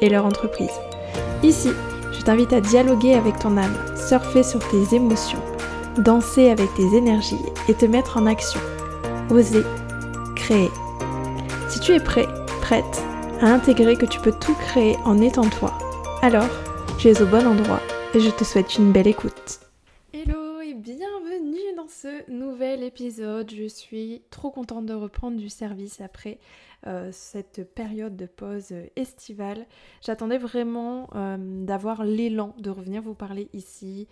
et leur entreprise. Ici, je t'invite à dialoguer avec ton âme, surfer sur tes émotions, danser avec tes énergies et te mettre en action. Oser, créer. Si tu es prêt, prête à intégrer que tu peux tout créer en étant toi, alors tu es au bon endroit et je te souhaite une belle écoute. Hello et bienvenue dans ce nouvel épisode. Je suis trop contente de reprendre du service après euh, cette période de pause estivale. J'attendais vraiment euh, d'avoir l'élan de revenir vous parler ici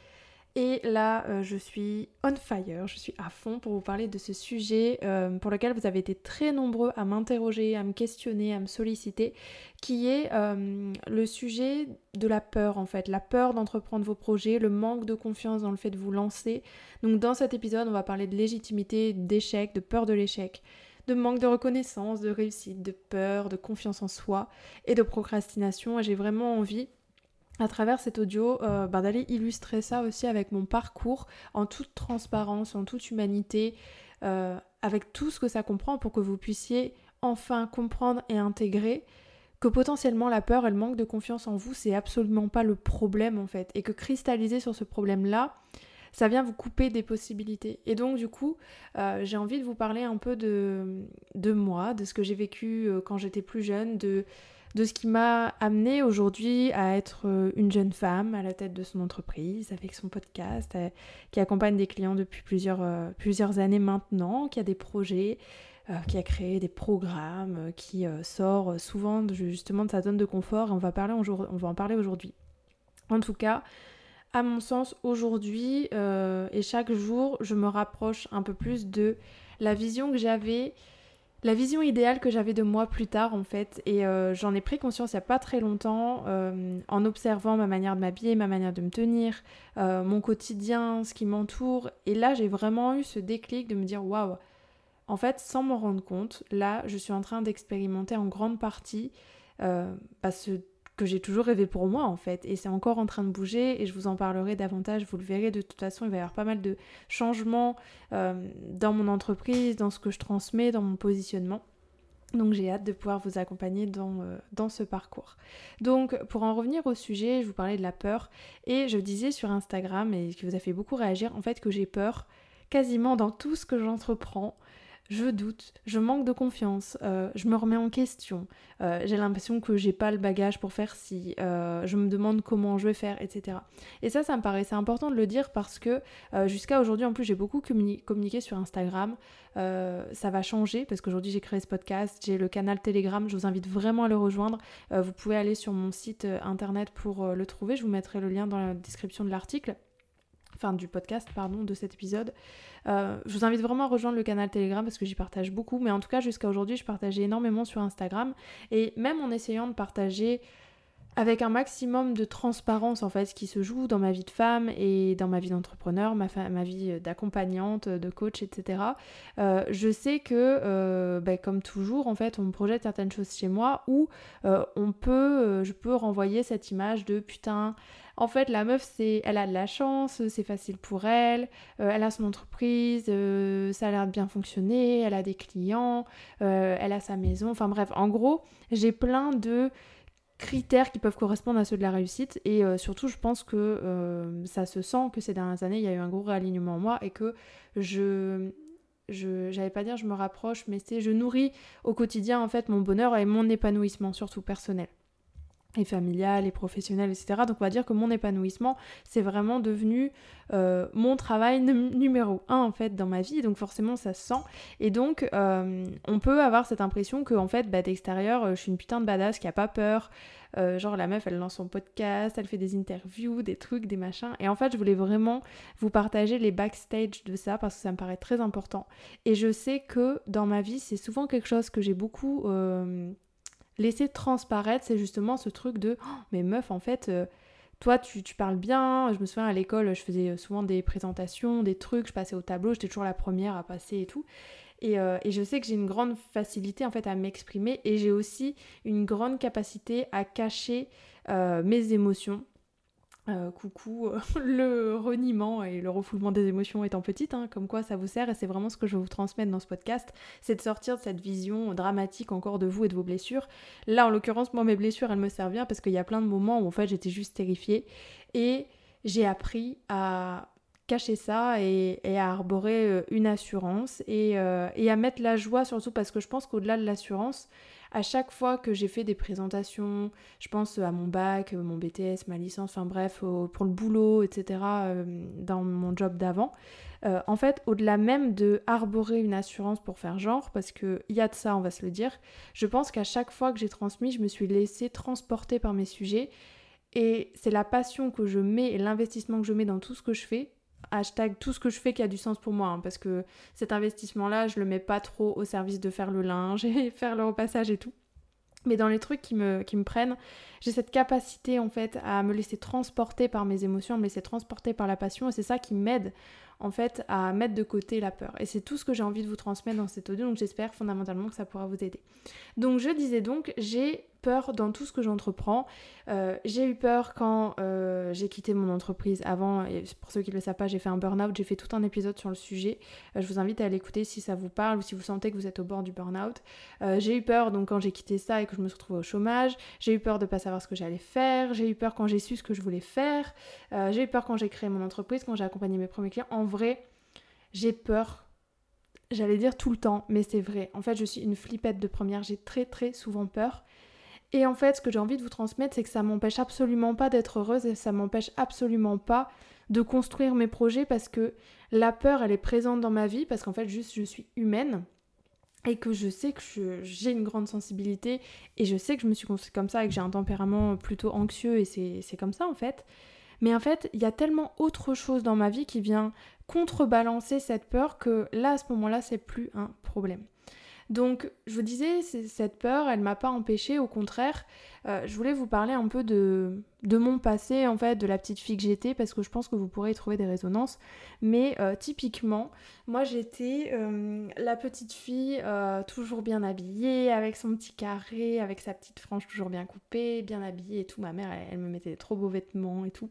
et là, euh, je suis on fire, je suis à fond pour vous parler de ce sujet pour lequel vous avez été très nombreux à m'interroger, à me questionner, à me solliciter, qui est le sujet de la peur en fait, la peur d'entreprendre vos projets, le manque de confiance dans le fait de vous lancer. Donc dans cet épisode, on va parler de légitimité, d'échec, de peur de l'échec de manque de reconnaissance, de réussite, de peur, de confiance en soi et de procrastination. Et j'ai vraiment envie à travers cet audio, euh, ben, d'aller illustrer ça aussi avec mon parcours en toute transparence, en toute humanité, euh, avec tout ce que ça comprend pour que vous puissiez enfin comprendre et intégrer que potentiellement la peur et le manque de confiance en vous, c'est absolument pas le problème en fait, et que cristalliser sur ce problème-là, ça vient vous couper des possibilités. Et donc du coup, euh, j'ai envie de vous parler un peu de, de moi, de ce que j'ai vécu quand j'étais plus jeune, de de ce qui m'a amené aujourd'hui à être euh, une jeune femme à la tête de son entreprise, avec son podcast, euh, qui accompagne des clients depuis plusieurs, euh, plusieurs années maintenant, qui a des projets, qui a créé des programmes, qui sort souvent justement de sa zone de confort. On va, parler on va en parler aujourd'hui. En tout cas, à mon sens, aujourd'hui et chaque jour, je me rapproche un peu plus de la vision que j'avais la vision idéale que j'avais de moi plus tard en fait. Et euh, j'en ai pris conscience il n'y a pas très longtemps euh, en observant ma manière de m'habiller, ma manière de me tenir, euh, mon quotidien, ce qui m'entoure. Et là j'ai vraiment eu ce déclic de me dire waouh. En fait sans m'en rendre compte là je suis en train d'expérimenter en grande partie bah, ce que j'ai toujours rêvé pour moi en fait et c'est encore en train de bouger et je vous en parlerai davantage, vous le verrez de toute façon il va y avoir pas mal de changements euh, dans mon entreprise, dans ce que je transmets, dans mon positionnement. Donc j'ai hâte de pouvoir vous accompagner dans, euh, dans ce parcours. Donc pour en revenir au sujet, je vous parlais de la peur et je disais sur Instagram et qui vous a fait beaucoup réagir en fait que j'ai peur quasiment dans tout ce que j'entreprends je doute, je manque de confiance, euh, je me remets en question, euh, j'ai l'impression que j'ai pas le bagage pour faire ci, euh, je me demande comment je vais faire, etc. Et ça, ça me paraissait important de le dire parce que jusqu'à aujourd'hui, en plus, j'ai beaucoup communiqué sur Instagram. ça va changer parce qu'aujourd'hui, j'ai créé ce podcast, j'ai le canal Telegram, je vous invite vraiment à le rejoindre. vous pouvez aller sur mon site internet pour le trouver, je vous mettrai le lien dans la description de l'article enfin du podcast, pardon, de cet épisode. Euh, je vous invite vraiment à rejoindre le canal Telegram parce que j'y partage beaucoup, mais en tout cas jusqu'à aujourd'hui, je partageais énormément sur Instagram et même en essayant de partager avec un maximum de transparence en fait ce qui se joue dans ma vie de femme et dans ma vie d'entrepreneur, ma, vie d'accompagnante, de coach, etc. Euh, je sais que, euh, ben, comme toujours, en fait, on me projette certaines choses chez moi où on peut, je peux renvoyer cette image de putain, en fait, la meuf, c'est, elle a de la chance, c'est facile pour elle, euh, elle a son entreprise, euh, ça a l'air de bien fonctionner, elle a des clients, euh, elle a sa maison. Enfin bref, en gros, j'ai plein de critères qui peuvent correspondre à ceux de la réussite et surtout je pense que ça se sent que ces dernières années il y a eu un gros réalignement en moi et que je je j'allais pas dire je me rapproche mais c'est je nourris au quotidien en fait mon bonheur et mon épanouissement surtout personnel et familiale et professionnelle, etc. Donc on va dire que mon épanouissement, c'est vraiment devenu euh, mon travail numéro un en fait dans ma vie. Donc forcément ça se sent. Et donc euh, on peut avoir cette impression que en fait bah, d'extérieur, euh, je suis une putain de badass qui a pas peur. genre la meuf, elle lance son podcast, elle fait des interviews, des trucs, des machins. Et en fait, je voulais vraiment vous partager les backstage de ça parce que ça me paraît très important. Et je sais que dans ma vie, c'est souvent quelque chose que j'ai beaucoup laisser transparaître, c'est justement ce truc de oh, mais meuf, en fait, euh, toi, tu, parles bien. Je me souviens à l'école, je faisais souvent des présentations, des trucs, je passais au tableau, j'étais toujours la première à passer et tout. Et, euh, je sais que j'ai une grande facilité en fait à m'exprimer et j'ai aussi une grande capacité à cacher euh, mes émotions. Euh, coucou, euh, le reniement et le refoulement des émotions étant petite, hein, comme quoi ça vous sert et c'est vraiment ce que je veux vous transmettre dans ce podcast, c'est de sortir de cette vision dramatique encore de vous et de vos blessures. Là en l'occurrence, moi mes blessures elles me servent bien parce qu'il y a plein de moments où en fait j'étais juste terrifiée et j'ai appris à cacher ça et, à arborer euh, une assurance et, et, à mettre la joie surtout parce que je pense qu'au-delà de l'assurance, à chaque fois que j'ai fait des présentations, je pense à mon bac, mon BTS, ma licence, enfin bref, pour le boulot, etc., euh, dans mon job d'avant, euh, en fait, au-delà même de arborer une assurance pour faire genre, parce qu'il y a de ça, on va se le dire, je pense qu'à chaque fois que j'ai transmis, je me suis laissée transporter par mes sujets. Et c'est la passion que je mets et l'investissement que je mets dans tout ce que je fais hashtag tout ce que je fais qui a du sens pour moi, hein, parce que cet investissement-là, je le mets pas trop au service de faire le linge et faire le repassage et tout. Mais dans les trucs qui me, prennent, j'ai cette capacité en fait à me laisser transporter par mes émotions, à me laisser transporter par la passion, et c'est ça qui m'aide en fait à mettre de côté la peur. Et c'est tout ce que j'ai envie de vous transmettre dans cet audio, donc j'espère fondamentalement que ça pourra vous aider. Donc je disais donc, j'ai dans tout ce que j'entreprends. Euh, j'ai eu peur quand euh, j'ai quitté mon entreprise avant, et pour ceux qui ne le savent pas, j'ai fait un burn-out, j'ai fait tout un épisode sur le sujet. Euh, je vous invite à l'écouter si ça vous parle ou si vous sentez que vous êtes au bord du burn-out. j'ai eu peur donc quand j'ai quitté ça et que je me suis retrouvée au chômage. J'ai eu peur de ne pas savoir ce que j'allais faire. J'ai eu peur quand j'ai su ce que je voulais faire. j'ai eu peur quand j'ai créé mon entreprise, quand j'ai accompagné mes premiers clients. En vrai, j'ai peur j'allais dire tout le temps, mais c'est vrai. En fait, je suis une flippette de première, j'ai très très souvent peur. Et en fait, ce que j'ai envie de vous transmettre, c'est que ça m'empêche absolument pas d'être heureuse et ça m'empêche absolument pas de construire mes projets parce que la peur, elle est présente dans ma vie parce qu'en fait, juste je suis humaine et que je sais que j'ai une grande sensibilité et je sais que je me suis construite comme ça et que j'ai un tempérament plutôt anxieux et c'est comme ça en fait. Mais en fait, il y a tellement autre chose dans ma vie qui vient contrebalancer cette peur que là, à ce moment-là, c'est plus un problème. Donc, je vous disais, cette peur, elle m'a pas empêchée, au contraire, euh, je voulais vous parler un peu de, mon passé, en fait, de la petite fille que j'étais, parce que je pense que vous pourrez y trouver des résonances. Mais euh, typiquement, moi j'étais euh, la petite fille toujours bien habillée, avec son petit carré, avec sa petite frange toujours bien coupée, bien habillée et tout. Ma mère, elle, elle me mettait des trop beaux vêtements et tout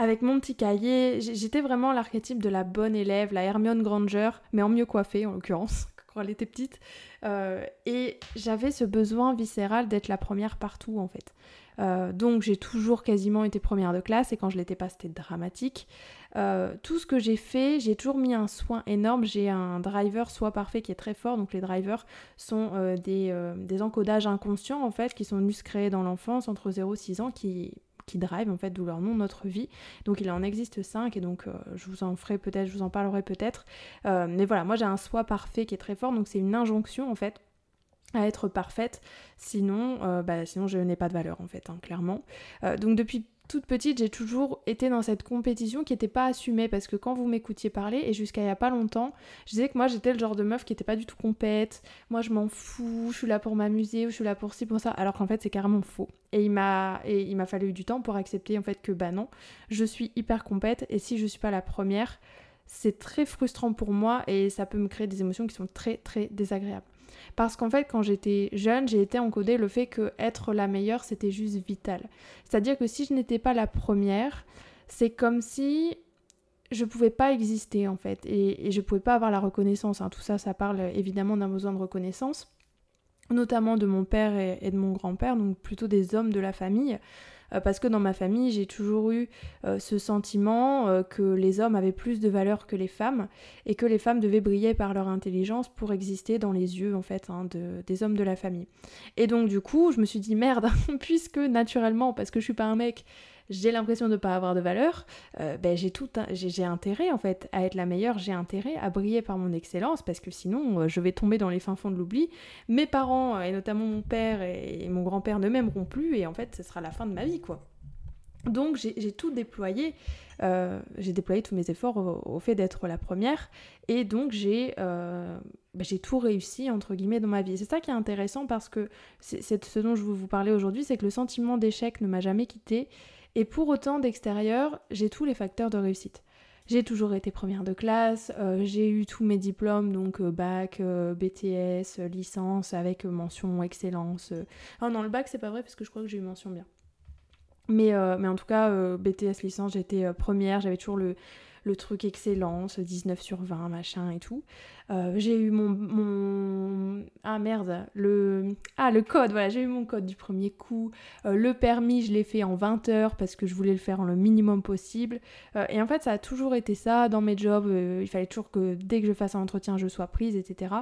avec mon petit cahier. J'étais vraiment l'archétype de la bonne élève, la Hermione Granger, mais en mieux coiffée en l'occurrence, quand elle était petite. Euh, et j'avais ce besoin viscéral d'être la première partout en fait. Euh, donc j'ai toujours quasiment été première de classe et quand je l'étais pas c'était dramatique. Euh, tout ce que j'ai fait, j'ai toujours mis un soin énorme. J'ai un driver soit parfait qui est très fort. Donc les drivers sont des, des, encodages inconscients en fait qui sont venus se créer dans l'enfance entre 0 et 6 ans qui drive en fait, d'où leur nom, notre vie. Donc il en existe 5 et donc euh, je vous en ferai peut-être, je vous en parlerai peut-être. Euh, mais voilà, moi j'ai un soi parfait qui est très fort, donc c'est une injonction en fait à être parfaite, sinon, euh, bah, sinon je n'ai pas de valeur en fait, hein, clairement. donc depuis toute petite, j'ai toujours été dans cette compétition qui n'était pas assumée parce que quand vous m'écoutiez parler, et jusqu'à il n'y a pas longtemps, je disais que moi j'étais le genre de meuf qui n'était pas du tout compète, moi je m'en fous, je suis là pour m'amuser, ou je suis là pour ci, pour ça, alors qu'en fait c'est carrément faux. Et il m'a fallu du temps pour accepter en fait que bah non, je suis hyper compète et si je suis pas la première, c'est très frustrant pour moi et ça peut me créer des émotions qui sont très très désagréables. Parce qu'en fait, quand j'étais jeune, j'ai été encodée le fait que être la meilleure, c'était juste vital. C'est-à-dire que si je n'étais pas la première, c'est comme si je pouvais pas exister en fait et, et je pouvais pas avoir la reconnaissance. Hein. Tout ça, ça parle évidemment d'un besoin de reconnaissance, notamment de mon père et de mon grand-père, donc plutôt des hommes de la famille. Euh, parce que dans ma famille, j'ai toujours eu euh, ce sentiment euh, que les hommes avaient plus de valeur que les femmes et que les femmes devaient briller par leur intelligence pour exister dans les yeux en fait hein, des hommes de la famille. Et donc du coup, je me suis dit merde, puisque naturellement, parce que je suis pas un mec, j'ai l'impression de ne pas avoir de valeur, euh, ben j'ai tout, j'ai intérêt en fait à être la meilleure, j'ai intérêt à briller par mon excellence parce que sinon euh, je vais tomber dans les fins fonds de l'oubli. Mes parents euh, et notamment mon père et, mon grand-père ne m'aimeront plus et en fait ce sera la fin de ma vie quoi. Donc j'ai tout déployé, j'ai déployé tous mes efforts au, fait d'être la première, et donc bah, j'ai tout réussi entre guillemets dans ma vie. C'est ça qui est intéressant parce que c'est ce dont je veux vous parler aujourd'hui, c'est que le sentiment d'échec ne m'a jamais quitté, et pour autant d'extérieur, j'ai tous les facteurs de réussite. J'ai toujours été première de classe, euh, j'ai eu tous mes diplômes, donc bac, BTS, licence avec mention excellence. Ah non, le bac c'est pas vrai parce que je crois que j'ai eu mention bien. Mais, euh, mais en tout cas, euh, BTS licence, j'étais euh, première, j'avais toujours le, le truc excellence, 19 sur 20, machin et tout. j'ai eu mon, mon... Ah merde, le... Ah, le code, voilà, j'ai eu mon code du premier coup. le permis, je l'ai fait en 20 heures parce que je voulais le faire en le minimum possible. et en fait, ça a toujours été ça dans mes jobs. il fallait toujours que dès que je fasse un entretien, je sois prise, etc.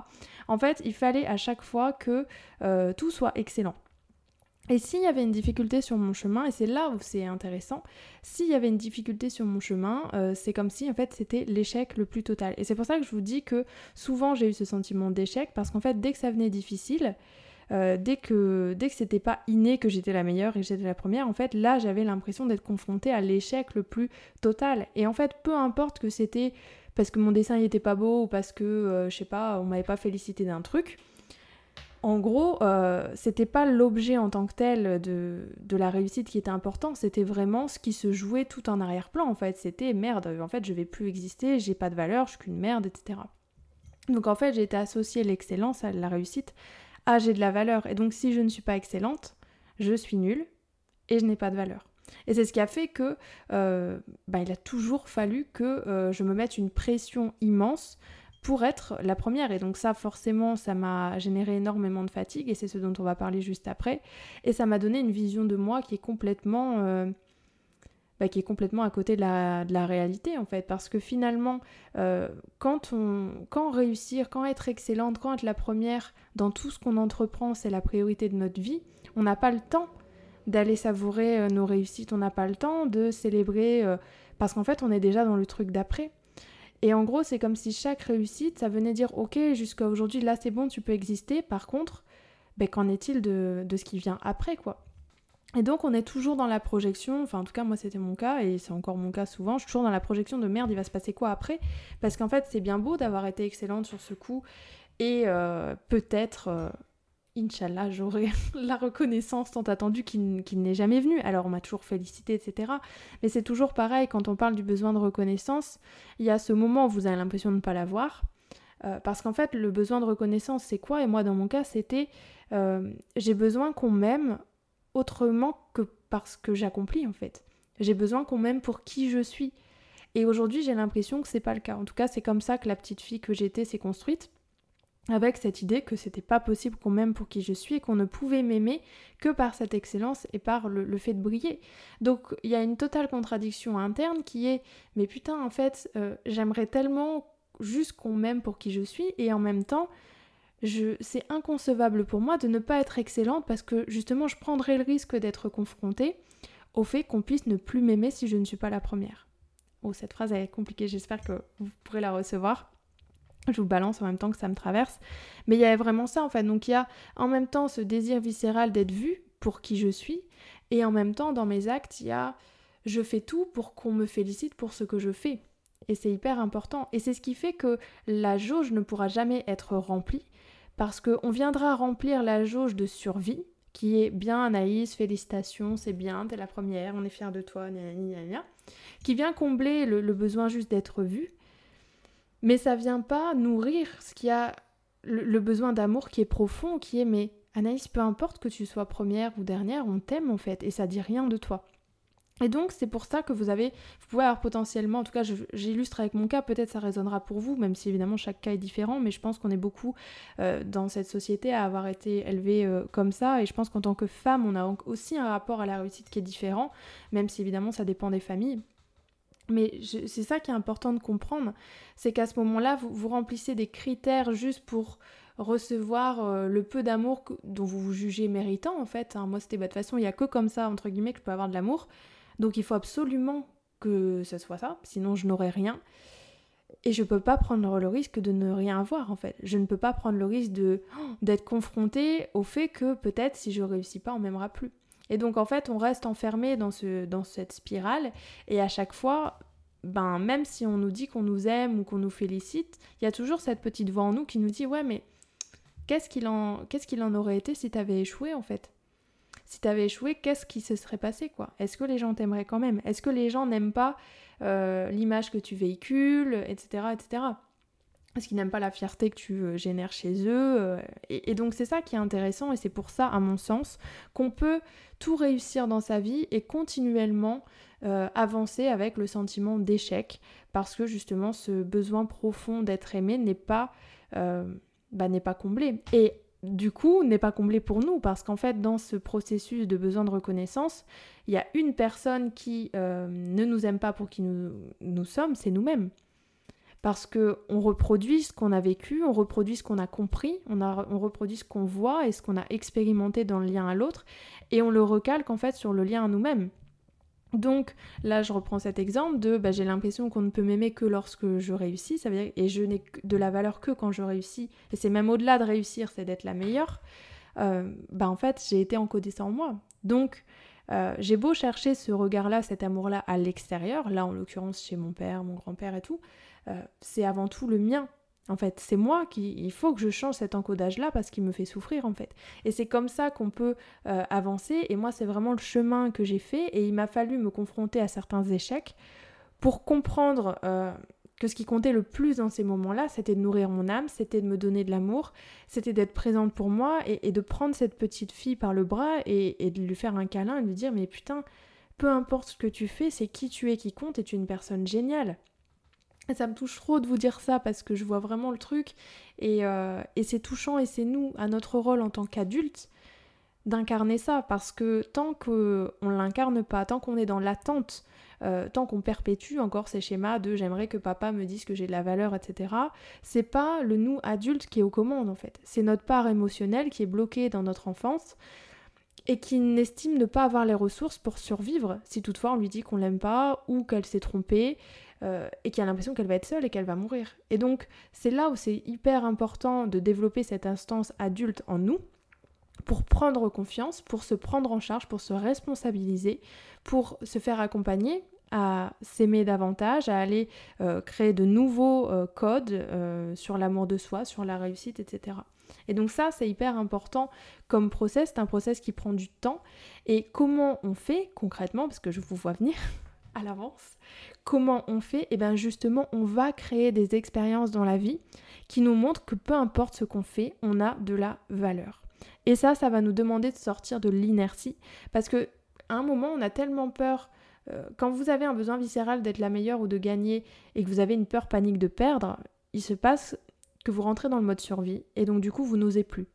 En fait, il fallait à chaque fois que tout soit excellent. Et s'il y avait une difficulté sur mon chemin, et c'est là où c'est intéressant, s'il y avait une difficulté sur mon chemin, euh, c'est comme si en fait c'était l'échec le plus total. Et c'est pour ça que je vous dis que souvent j'ai eu ce sentiment d'échec, parce qu'en fait dès que ça venait difficile, euh, dès que dès que c'était pas inné que j'étais la meilleure et que j'étais la première, en fait là j'avais l'impression d'être confrontée à l'échec le plus total. Et en fait peu importe que c'était parce que mon dessin n'était pas beau ou parce que euh, je sais pas on m'avait pas félicité d'un truc, en gros, euh, c'était pas l'objet en tant que tel de, la réussite qui était important, c'était vraiment ce qui se jouait tout en arrière-plan en fait. C'était merde, en fait je vais plus exister, j'ai pas de valeur, je suis qu'une merde, etc. Donc en fait j'ai été associée l'excellence à la réussite à j'ai de la valeur. Et donc si je ne suis pas excellente, je suis nulle et je n'ai pas de valeur. Et c'est ce qui a fait que euh, bah, il a toujours fallu que euh, je me mette une pression immense pour être la première. Et donc ça, forcément, ça m'a généré énormément de fatigue, et c'est ce dont on va parler juste après. Et ça m'a donné une vision de moi qui est complètement... Euh, bah, qui est complètement à côté de la, de la, réalité en fait parce que finalement euh, quand on quand réussir quand être excellente quand être la première dans tout ce qu'on entreprend c'est la priorité de notre vie on n'a pas le temps d'aller savourer euh, nos réussites on n'a pas le temps de célébrer parce qu'en fait on est déjà dans le truc d'après et en gros, c'est comme si chaque réussite, ça venait dire Ok, jusqu'à aujourd'hui, là c'est bon, tu peux exister. Par contre, ben, qu'en est-il de, ce qui vient après, quoi? Et donc, on est toujours dans la projection, enfin, en tout cas, moi c'était mon cas, et c'est encore mon cas souvent, je suis toujours dans la projection de merde, il va se passer quoi après? Parce qu'en fait, c'est bien beau d'avoir été excellente sur ce coup, et euh, peut-être. Euh, Inch'Allah, j'aurai la reconnaissance tant attendue qui, n'est jamais venue. Alors on m'a toujours félicité, etc. Mais c'est toujours pareil, quand on parle du besoin de reconnaissance, il y a ce moment où vous avez l'impression de ne pas l'avoir. Euh, parce qu'en fait, le besoin de reconnaissance, c'est quoi? Et moi, dans mon cas, c'était euh, j'ai besoin qu'on m'aime autrement que parce que j'accomplis, en fait. J'ai besoin qu'on m'aime pour qui je suis. Et aujourd'hui, j'ai l'impression que c'est pas le cas. En tout cas, c'est comme ça que la petite fille que j'étais s'est construite avec cette idée que c'était pas possible qu'on m'aime pour qui je suis et qu'on ne pouvait m'aimer que par cette excellence et par le, fait de briller. Donc il y a une totale contradiction interne qui est mais putain en fait euh, j'aimerais tellement juste qu'on m'aime pour qui je suis et en même temps c'est inconcevable pour moi de ne pas être excellente parce que justement je prendrais le risque d'être confrontée au fait qu'on puisse ne plus m'aimer si je ne suis pas la première. Oh cette phrase est compliquée, j'espère que vous pourrez la recevoir je vous balance en même temps que ça me traverse. Mais il y avait vraiment ça en fait. Donc il y a en même temps ce désir viscéral d'être vu pour qui je suis, et en même temps dans mes actes, il y a je fais tout pour qu'on me félicite pour ce que je fais. Et c'est hyper important. Et c'est ce qui fait que la jauge ne pourra jamais être remplie, parce qu'on viendra remplir la jauge de survie, qui est bien Anaïs, félicitations, c'est bien, t'es la première, on est fiers de toi, gna, gna, gna, qui vient combler le besoin juste d'être vu, mais ça vient pas nourrir ce qui a le, besoin d'amour qui est profond, qui est mais Anaïs, peu importe que tu sois première ou dernière, on t'aime en fait, et ça dit rien de toi. Et donc c'est pour ça que vous avez, vous pouvez avoir potentiellement, en tout cas j'illustre avec mon cas, peut-être ça résonnera pour vous, même si évidemment chaque cas est différent, mais je pense qu'on est beaucoup euh, dans cette société à avoir été élevé euh, comme ça, et je pense qu'en tant que femme, on a aussi un rapport à la réussite qui est différent, même si évidemment ça dépend des familles. Mais c'est ça qui est important de comprendre, c'est qu'à ce moment-là, vous, remplissez des critères juste pour recevoir euh, le peu d'amour dont vous vous jugez méritant en fait. Hein. Moi c'était bah, de toute façon il n'y a que comme ça entre guillemets que je peux avoir de l'amour. Donc il faut absolument que ce soit ça, sinon je n'aurai rien. Et je peux pas prendre le risque de ne rien avoir en fait. Je ne peux pas prendre le risque d'être confrontée au fait que peut-être si je réussis pas on m'aimera plus. Et donc en fait, on reste enfermé dans, ce, dans cette spirale et à chaque fois, ben même si on nous dit qu'on nous aime ou qu'on nous félicite, il y a toujours cette petite voix en nous qui nous dit ouais mais qu'est-ce qu'il en, qu'est-ce qu'il en aurait été si t'avais échoué en fait? Si t'avais échoué, qu'est-ce qui se serait passé quoi? Est-ce que les gens t'aimeraient quand même? Est-ce que les gens n'aiment pas euh, l'image que tu véhicules, etc., etc. Parce qu'ils n'aiment pas la fierté que tu euh, génères chez eux. Euh, et, donc c'est ça qui est intéressant et c'est pour ça, à mon sens, qu'on peut tout réussir dans sa vie et continuellement euh, avancer avec le sentiment d'échec. Parce que justement ce besoin profond d'être aimé n'est pas, bah, n'est pas comblé. Et du coup, n'est pas comblé pour nous, parce qu'en fait, dans ce processus de besoin de reconnaissance, il y a une personne qui ne nous aime pas pour qui nous, nous sommes, c'est nous-mêmes parce que on reproduit ce qu'on a vécu, on reproduit ce qu'on a compris, on, reproduit ce qu'on voit et ce qu'on a expérimenté dans le lien à l'autre, et on le recalque en fait sur le lien à nous-mêmes. Donc là, je reprends cet exemple de bah, j'ai l'impression qu'on ne peut m'aimer que lorsque je réussis, et je n'ai de la valeur que quand je réussis, et c'est même au-delà de réussir, c'est d'être la meilleure. Euh, bah en fait, j'ai été encodée en moi. Donc euh, j'ai beau chercher ce regard-là, cet amour-là à l'extérieur, là en l'occurrence chez mon père, mon grand-père et tout, euh, c'est avant tout le mien. En fait, c'est moi qui, il faut que je change cet encodage-là parce qu'il me fait souffrir en fait. Et c'est comme ça qu'on peut euh, avancer. Et moi, c'est vraiment le chemin que j'ai fait. Et il m'a fallu me confronter à certains échecs pour comprendre euh, que ce qui comptait le plus dans ces moments-là, c'était de nourrir mon âme, c'était de me donner de l'amour, c'était d'être présente pour moi et, de prendre cette petite fille par le bras et, de lui faire un câlin et de lui dire mais putain, peu importe ce que tu fais, c'est qui tu es qui compte et tu es une personne géniale. Ça me touche trop de vous dire ça parce que je vois vraiment le truc euh, et, c'est touchant et c'est nous, à notre rôle en tant qu'adultes, d'incarner ça parce que tant qu'on l'incarne pas, tant qu'on est dans l'attente, euh, tant qu'on perpétue encore ces schémas de j'aimerais que papa me dise que j'ai de la valeur, etc., c'est pas le nous adulte qui est aux commandes en fait. C'est notre part émotionnelle qui est bloquée dans notre enfance et qui n'estime ne pas avoir les ressources pour survivre si toutefois on lui dit qu'on l'aime pas ou qu'elle s'est trompée euh, et qui a l'impression qu'elle va être seule et qu'elle va mourir. Et donc c'est là où c'est hyper important de développer cette instance adulte en nous pour prendre confiance, pour se prendre en charge, pour se responsabiliser, pour se faire accompagner à s'aimer davantage, à aller euh, créer de nouveaux euh, codes sur l'amour de soi, sur la réussite, etc. Et donc ça, c'est hyper important comme process, c'est un process qui prend du temps. Et comment on fait concrètement, parce que je vous vois venir à l'avance, comment on fait Et eh bien justement, on va créer des expériences dans la vie qui nous montrent que peu importe ce qu'on fait, on a de la valeur. Et ça, ça va nous demander de sortir de l'inertie, parce que à un moment, on a tellement peur euh, quand vous avez un besoin viscéral d'être la meilleure ou de gagner et que vous avez une peur panique de perdre, il se passe que vous rentrez dans le mode survie et donc du coup vous n'osez plus.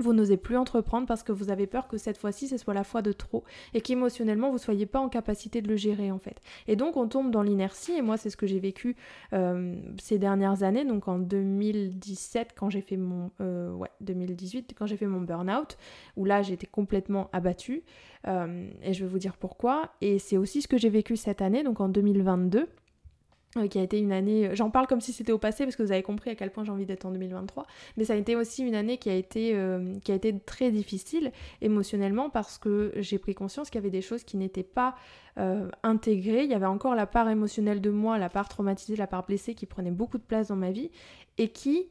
Vous n'osez plus entreprendre parce que vous avez peur que cette fois-ci ce soit la fois de trop et qu'émotionnellement vous soyez pas en capacité de le gérer en fait. Et donc on tombe dans l'inertie et moi c'est ce que j'ai vécu euh, ces dernières années donc en 2017 quand j'ai fait mon euh, ouais 2018 quand j'ai fait mon burn-out où là j'étais complètement abattue euh, et je vais vous dire pourquoi et c'est aussi ce que j'ai vécu cette année donc en 2022 euh, qui a été une année, euh, j'en parle comme si c'était au passé parce que vous avez compris à quel point j'ai envie d'être en 2023, mais ça a été aussi une année qui a été, euh, qui a été très difficile émotionnellement parce que j'ai pris conscience qu'il y avait des choses qui n'étaient pas intégrées, il y avait encore la part émotionnelle de moi, la part traumatisée, la part blessée qui prenait beaucoup de place dans ma vie et qui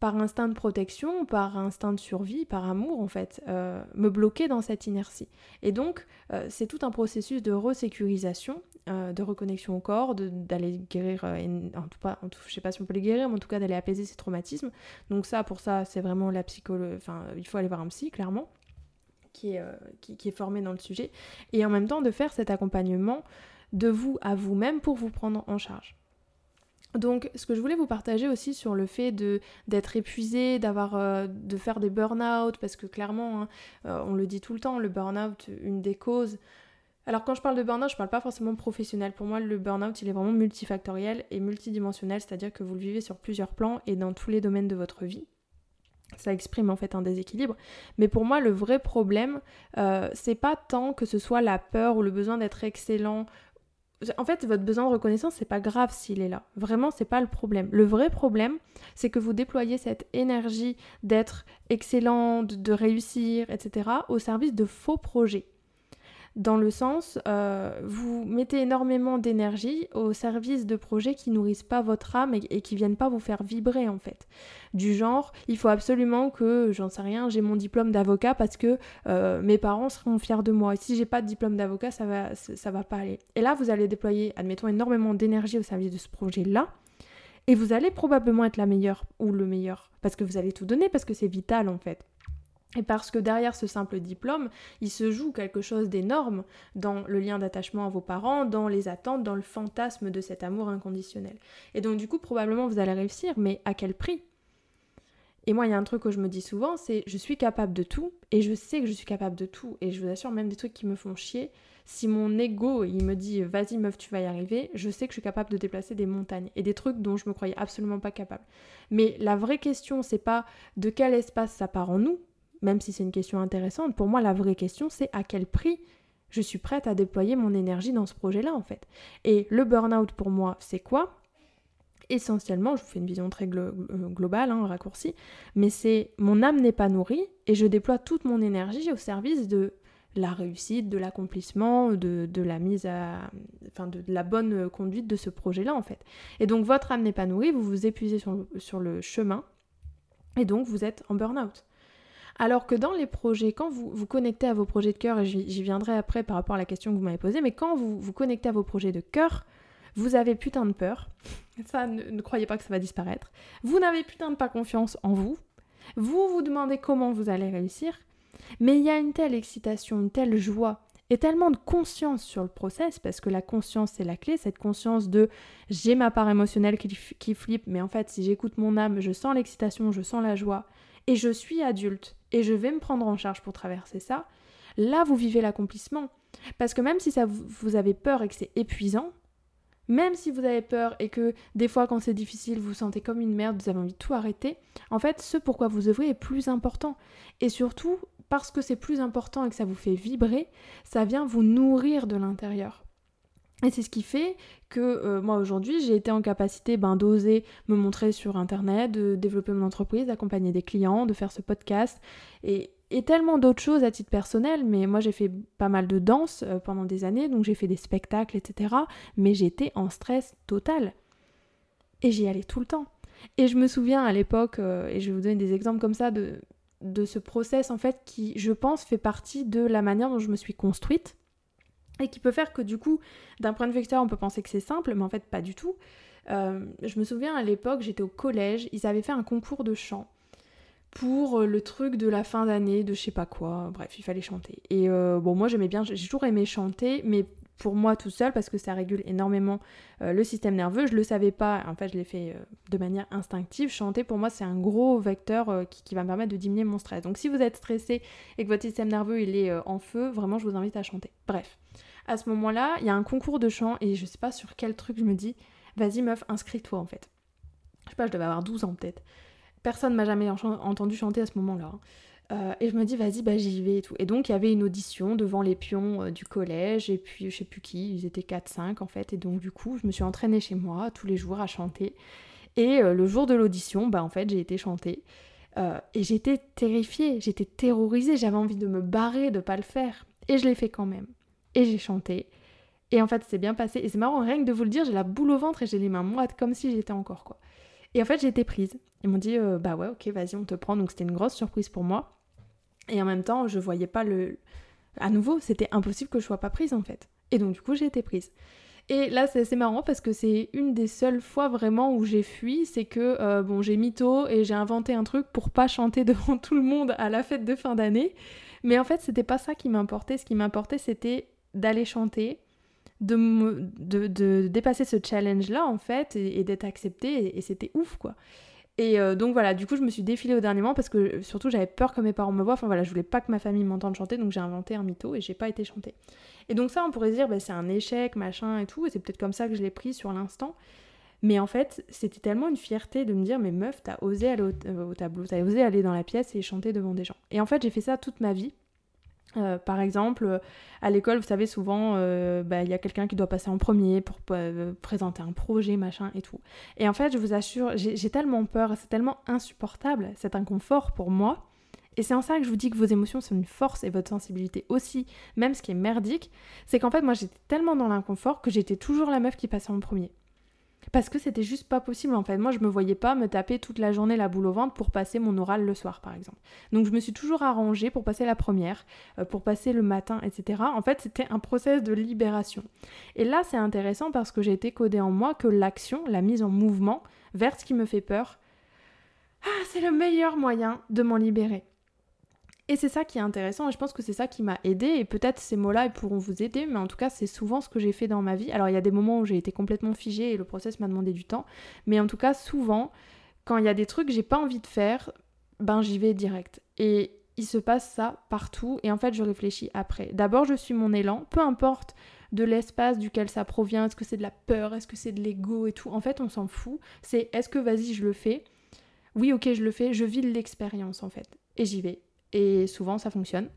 par instinct de protection, par instinct de survie, par amour en fait, euh, me bloquer dans cette inertie. Et donc euh, c'est tout un processus de resécurisation, euh, de reconnexion au corps, d'aller guérir, en tout cas, je sais pas si on peut les guérir, mais en tout cas d'aller apaiser ces traumatismes. Donc ça, pour ça, c'est vraiment la psychologie, enfin il faut aller voir un psy clairement. Qui est, qui est formé dans le sujet, et en même temps de faire cet accompagnement de vous à vous-même pour vous prendre en charge. Donc, ce que je voulais vous partager aussi sur le fait d'être épuisé, euh, de faire des burn-out, parce que clairement, hein, euh, on le dit tout le temps, le burn-out, une des causes. Alors, quand je parle de burn-out, je parle pas forcément professionnel. Pour moi, le burn-out, il est vraiment multifactoriel et multidimensionnel, c'est-à-dire que vous le vivez sur plusieurs plans et dans tous les domaines de votre vie. Ça exprime en fait un déséquilibre. Mais pour moi, le vrai problème, euh, c'est pas tant que ce soit la peur ou le besoin d'être excellent en fait, votre besoin de reconnaissance, c'est pas grave s'il est là. Vraiment, c'est pas le problème. Le vrai problème, c'est que vous déployez cette énergie d'être excellent, de réussir, etc., au service de faux projets dans le sens, euh, vous mettez énormément d'énergie au service de projets qui nourrissent pas votre âme et, qui viennent pas vous faire vibrer en fait. Du genre, il faut absolument que, j'en sais rien, j'ai mon diplôme d'avocat parce que euh, mes parents seront fiers de moi. Et si j'ai pas de diplôme d'avocat, ça va, ça va pas aller. Et là, vous allez déployer, admettons, énormément d'énergie au service de ce projet-là. Et vous allez probablement être la meilleure ou le meilleur. Parce que vous allez tout donner, parce que c'est vital en fait. Et parce que derrière ce simple diplôme, il se joue quelque chose d'énorme dans le lien d'attachement à vos parents, dans les attentes, dans le fantasme de cet amour inconditionnel. Et donc du coup, probablement vous allez réussir, mais à quel prix? Et moi, il y a un truc que je me dis souvent, c'est je suis capable de tout, et je sais que je suis capable de tout, et je vous assure même des trucs qui me font chier. Si mon ego, il me dit vas-y meuf, tu vas y arriver, je sais que je suis capable de déplacer des montagnes et des trucs dont je me croyais absolument pas capable. Mais la vraie question, c'est pas de quel espace ça part en nous, même si c'est une question intéressante, pour moi la vraie question c'est à quel prix je suis prête à déployer mon énergie dans ce projet-là en fait. Et le burn-out pour moi c'est quoi? Essentiellement, je vous fais une vision très euh, globale, hein, raccourcie, mais c'est mon âme n'est pas nourrie et je déploie toute mon énergie au service de la réussite, de l'accomplissement, de, la mise à. Enfin, de, la bonne conduite de ce projet-là, en fait. Et donc, votre âme n'est pas nourrie, vous vous épuisez sur sur le chemin, et donc vous êtes en burn-out. Alors que dans les projets, quand vous vous connectez à vos projets de cœur, et j'y viendrai après par rapport à la question que vous m'avez posée, mais quand vous vous connectez à vos projets de cœur, vous avez putain de peur. Ça, ne, croyez pas que ça va disparaître. Vous n'avez putain de pas confiance en vous. Vous vous demandez comment vous allez réussir. Mais il y a une telle excitation, une telle joie et tellement de conscience sur le process, parce que la conscience c'est la clé, cette conscience de j'ai ma part émotionnelle qui, qui flippe, mais en fait si j'écoute mon âme, je sens l'excitation, je sens la joie, et je suis adulte, et je vais me prendre en charge pour traverser ça, là vous vivez l'accomplissement. Parce que même si ça vous avez peur et que c'est épuisant, même si vous avez peur et que des fois quand c'est difficile vous vous sentez comme une merde, vous avez envie de tout arrêter, en fait ce pourquoi vous œuvrez est plus important. Et surtout, parce que c'est plus important et que ça vous fait vibrer, ça vient vous nourrir de l'intérieur. Et c'est ce qui fait que euh, moi aujourd'hui j'ai été en capacité ben, d'oser me montrer sur internet, de développer mon entreprise, d'accompagner des clients, de faire ce podcast et, tellement d'autres choses à titre personnel. Mais moi j'ai fait pas mal de danse euh, pendant des années, donc j'ai fait des spectacles, etc. Mais j'étais en stress total. Et j'y allais tout le temps. Et je me souviens à l'époque, euh, et je vais vous donner des exemples comme ça de, de ce process en fait qui je pense fait partie de la manière dont je me suis construite et qui peut faire que du coup, d'un point de vue extérieur, on peut penser que c'est simple, mais en fait pas du tout. Euh, je me souviens à l'époque, j'étais au collège, ils avaient fait un concours de chant pour euh, le truc de la fin d'année, de je sais pas quoi, bref, il fallait chanter. Et euh, bon, moi j'aimais bien, j'ai toujours aimé chanter, mais pour moi tout seul, parce que ça régule énormément le système nerveux, je le savais pas, en fait je l'ai fait de manière instinctive. Chanter pour moi c'est un gros vecteur qui, qui, va me permettre de diminuer mon stress. Donc si vous êtes stressé et que votre système nerveux il est en feu, vraiment je vous invite à chanter. Bref à ce moment-là, il y a un concours de chant et je sais pas sur quel truc je me dis, vas-y meuf, inscris-toi en fait. Je sais pas, je devais avoir 12 ans peut-être. Personne m'a jamais entendu chanter à ce moment-là. Hein. Euh, et je me dis, vas-y, bah j'y vais et tout. Et donc, il y avait une audition devant les pions euh, du collège, et puis je sais plus qui, ils étaient 4-5 en fait. Et donc, du coup, je me suis entraînée chez moi tous les jours à chanter. Et euh, le jour de l'audition, bah en fait, j'ai été chanter. et j'étais terrifiée, j'étais terrorisée, j'avais envie de me barrer, de pas le faire. Et je l'ai fait quand même et j'ai chanté. Et en fait, c'est bien passé. Et c'est marrant, rien que de vous le dire, j'ai la boule au ventre et j'ai les mains moites comme si j'étais encore quoi. Et en fait, j'ai été prise. Ils m'ont dit, euh, bah ouais, ok, vas-y, on te prend. Donc c'était une grosse surprise pour moi. Et en même temps, je voyais pas le. À nouveau, c'était impossible que je sois pas prise en fait. Et donc du coup, j'ai été prise. Et là, c'est assez marrant parce que c'est une des seules fois vraiment où j'ai fui, c'est que euh, bon, j'ai mytho et j'ai inventé un truc pour pas chanter devant tout le monde à la fête de fin d'année. Mais en fait, c'était pas ça qui m'importait. Ce qui m'importait, c'était d'aller chanter, de, de, dépasser ce challenge-là, en fait, et, d'être acceptée, et, c'était ouf, quoi. Et euh, donc voilà, du coup, je me suis défilée au dernier moment parce que surtout j'avais peur que mes parents me voient. Enfin voilà, je voulais pas que ma famille m'entende chanter, donc j'ai inventé un mytho et j'ai pas été chanter. Et donc ça, on pourrait dire, bah, c'est un échec, machin et tout, et c'est peut-être comme ça que je l'ai pris sur l'instant. Mais en fait, c'était tellement une fierté de me dire, mais meuf, t'as osé aller au, au tableau, t'as osé aller dans la pièce et chanter devant des gens. Et en fait, j'ai fait ça toute ma vie. Euh, par exemple, à l'école, vous savez, souvent, euh, bah, il y a quelqu'un qui doit passer en premier pour euh, présenter un projet, machin et tout. Et en fait, je vous assure, j'ai tellement peur, c'est tellement insupportable, cet inconfort pour moi. Et c'est en ça que je vous dis que vos émotions sont une force et votre sensibilité aussi, même ce qui est merdique, c'est qu'en fait, moi, j'étais tellement dans l'inconfort que j'étais toujours la meuf qui passait en premier. Parce que c'était juste pas possible en fait. Moi, je me voyais pas me taper toute la journée la boule au ventre pour passer mon oral le soir, par exemple. Donc, je me suis toujours arrangée pour passer la première, euh, pour passer le matin, etc. En fait, c'était un process de libération. Et là, c'est intéressant parce que j'ai été codée en moi que l'action, la mise en mouvement vers ce qui me fait peur, ah, c'est le meilleur moyen de m'en libérer. Et c'est ça qui est intéressant et je pense que c'est ça qui m'a aidé et peut-être ces mots-là pourront vous aider mais en tout cas c'est souvent ce que j'ai fait dans ma vie. Alors il y a des moments où j'ai été complètement figée et le process m'a demandé du temps mais en tout cas souvent quand il y a des trucs que j'ai pas envie de faire ben j'y vais direct. Et il se passe ça partout et en fait je réfléchis après. D'abord je suis mon élan, peu importe de l'espace duquel ça provient, est-ce que c'est de la peur, est-ce que c'est de l'ego et tout. En fait on s'en fout. C'est est-ce que vas-y je le fais? Oui, ok, je le fais, je vis l'expérience en fait. Et j'y vais. Et souvent, ça fonctionne.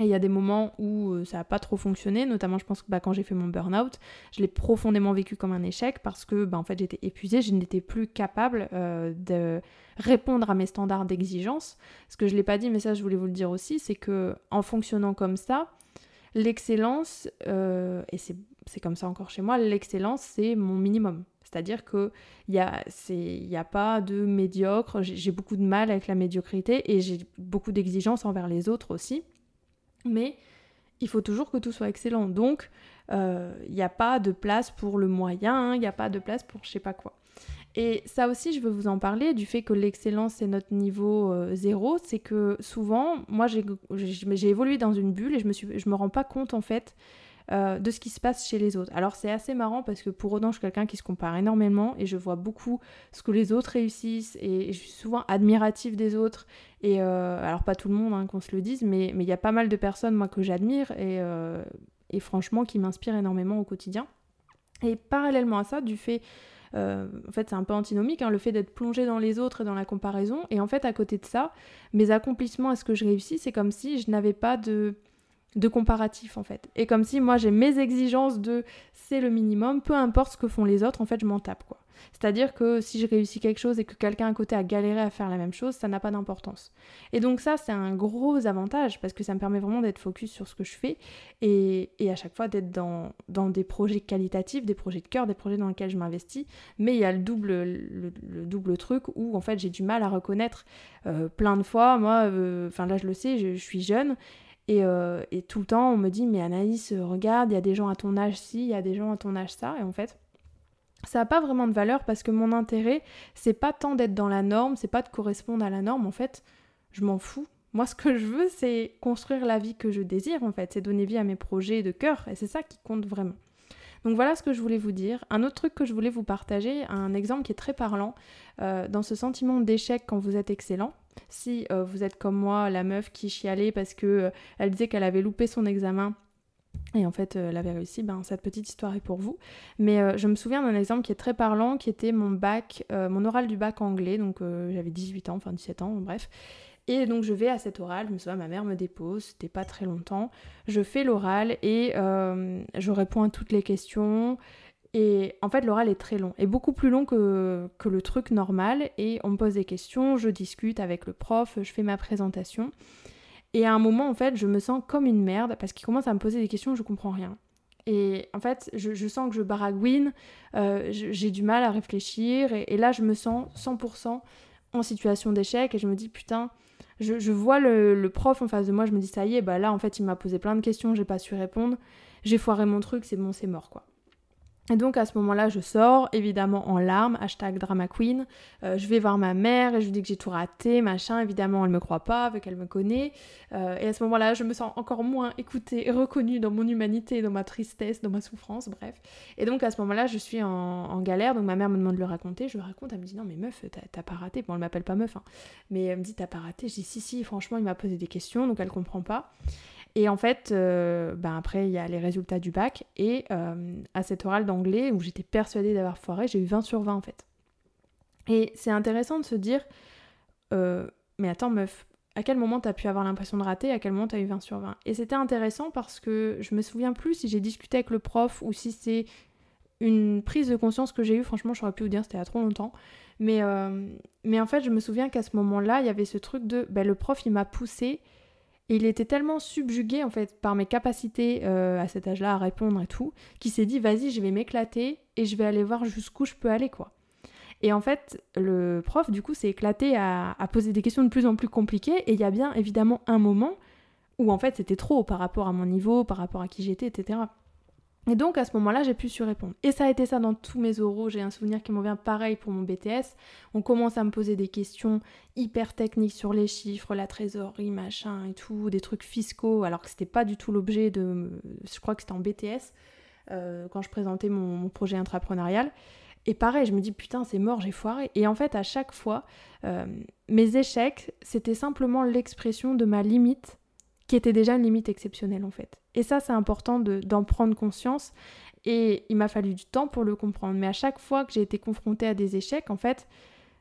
Et il y a des moments où euh, ça n'a pas trop fonctionné, notamment je pense que bah, quand j'ai fait mon burn-out, je l'ai profondément vécu comme un échec parce que bah, en fait j'étais épuisée, je n'étais plus capable euh, de répondre à mes standards d'exigence. Ce que je ne l'ai pas dit, mais ça je voulais vous le dire aussi, c'est que en fonctionnant comme ça, l'excellence, euh, et c'est comme ça encore chez moi, l'excellence c'est mon minimum. C'est-à-dire qu'il n'y a, a pas de médiocre, j'ai beaucoup de mal avec la médiocrité et j'ai beaucoup d'exigences envers les autres aussi. Mais il faut toujours que tout soit excellent. Donc, euh, il n'y a pas de place pour le moyen, il n'y a pas de place pour je sais pas quoi. Et ça aussi, je veux vous en parler, du fait que l'excellence c'est notre niveau euh, zéro, c'est que souvent, moi j'ai évolué dans une bulle et je me, je me rends pas compte en fait euh, de ce qui se passe chez les autres. Alors c'est assez marrant parce que pour autant je suis quelqu'un qui se compare énormément et je vois beaucoup ce que les autres réussissent et, je suis souvent admirative des autres. Et euh, alors pas tout le monde hein, qu'on se le dise, mais il y a pas mal de personnes moi que j'admire et, euh, et, franchement qui m'inspirent énormément au quotidien. Et parallèlement à ça, du fait en fait, c'est un peu antinomique, hein, le fait d'être plongé dans les autres et dans la comparaison. Et en fait, à côté de ça, mes accomplissements et ce que je réussis, c'est comme si je n'avais pas de, de comparatif en fait. Et comme si moi j'ai mes exigences de c'est le minimum, peu importe ce que font les autres, en fait je m'en tape quoi. C'est-à-dire que si je réussis quelque chose et que quelqu'un à côté a galéré à faire la même chose, ça n'a pas d'importance. Et donc ça c'est un gros avantage parce que ça me permet vraiment d'être focus sur ce que je fais et, à chaque fois d'être dans, dans, des projets qualitatifs, des projets de cœur, des projets dans lesquels je m'investis. Mais il y a le double, le, double truc où en fait j'ai du mal à reconnaître euh, plein de fois. Moi, euh, enfin là je le sais, je suis jeune euh, et, tout le temps, on me dit, mais Anaïs, euh, regarde, il y a des gens à ton âge ci, il y a des gens à ton âge ça. Et en fait, ça n'a pas vraiment de valeur parce que mon intérêt, c'est pas tant d'être dans la norme, c'est pas de correspondre à la norme. En fait, je m'en fous. Moi, ce que je veux, c'est construire la vie que je désire, en fait. C'est donner vie à mes projets de cœur. Et c'est ça qui compte vraiment. Donc voilà ce que je voulais vous dire. Un autre truc que je voulais vous partager, un exemple qui est très parlant, euh, dans ce sentiment d'échec quand vous êtes excellent. Si euh, vous êtes comme moi, la meuf qui chialait parce que euh, elle disait qu'elle avait loupé son examen et en fait, elle avait réussi, ben, cette petite histoire est pour vous. Mais je me souviens d'un exemple qui est très parlant, qui était mon bac, mon oral du bac anglais, donc j'avais 18 ans, enfin 17 ans, bref. Et donc je vais à cet oral, me souviens, ma mère me dépose, c'était pas très longtemps. Je fais l'oral et je réponds à toutes les questions. Et en fait, l'oral est très long, et beaucoup plus long que, que, le truc normal. Et on me pose des questions, je discute avec le prof, je fais ma présentation. Et à un moment, en fait, je me sens comme une merde parce qu'il commence à me poser des questions, je comprends rien. Et en fait, je, sens que je baragouine, euh, j'ai du mal à réfléchir, et, là, je me sens 100% en situation d'échec, et je me dis, putain, je, vois le, le, prof en face de moi, je me dis, ça y est, bah là, en fait, il m'a posé plein de questions, j'ai pas su répondre, j'ai foiré mon truc, c'est bon, c'est mort, quoi. Et donc à ce moment-là, je sors, évidemment en larmes, hashtag drama queen. Euh, je vais voir ma mère et je lui dis que j'ai tout raté, machin. Évidemment, elle me croit pas, vu qu'elle me connaît. Euh, et à ce moment-là, je me sens encore moins écoutée et reconnue dans mon humanité, dans ma tristesse, dans ma souffrance, bref. Et donc à ce moment-là, je suis en, galère. Donc ma mère me demande de le raconter. Je le raconte, elle me dit non mais meuf, t'as pas raté. Bon, elle m'appelle pas meuf, hein. mais elle me dit t'as pas raté. Je dis si si, franchement, il m'a posé des questions, donc elle comprend pas. Et en fait, euh, ben après, il y a les résultats du bac. Et euh, à cette oral d'anglais, où j'étais persuadée d'avoir foiré, j'ai eu 20 sur 20 en fait. Et c'est intéressant de se dire, euh, mais attends meuf, à quel moment tu as pu avoir l'impression de rater, à quel moment tu as eu 20 sur 20. Et c'était intéressant parce que je me souviens plus si j'ai discuté avec le prof ou si c'est une prise de conscience que j'ai eue, franchement, j'aurais pu vous dire, c'était il y a trop longtemps. Mais, mais en fait, je me souviens qu'à ce moment-là, il y avait ce truc de ben, le prof, il m'a poussé et il était tellement subjugué en fait par mes capacités euh, à cet âge-là à répondre et tout, qu'il s'est dit vas-y, je vais m'éclater et je vais aller voir jusqu'où je peux aller quoi. Et en fait, le prof, du coup, s'est éclaté à, à, poser des questions de plus en plus compliquées. Et il y a bien évidemment un moment où en fait c'était trop par rapport à mon niveau, par rapport à qui j'étais, etc. Et donc à ce moment-là, j'ai pu surrépondre. Et ça a été ça dans tous mes oraux. J'ai un souvenir qui m'en vient pareil pour mon BTS. On commence à me poser des questions hyper techniques sur les chiffres, la trésorerie, machin et tout, des trucs fiscaux, alors que c'était pas du tout l'objet de. Je crois que c'était en BTS euh, quand je présentais mon, projet intrapreneurial. Et pareil, je me dis putain, c'est mort, j'ai foiré. Et en fait, à chaque fois, euh, mes échecs, c'était simplement l'expression de ma limite qui était déjà une limite exceptionnelle en fait. Et ça, c'est important d'en prendre conscience. Et il m'a fallu du temps pour le comprendre. Mais à chaque fois que j'ai été confrontée à des échecs, en fait,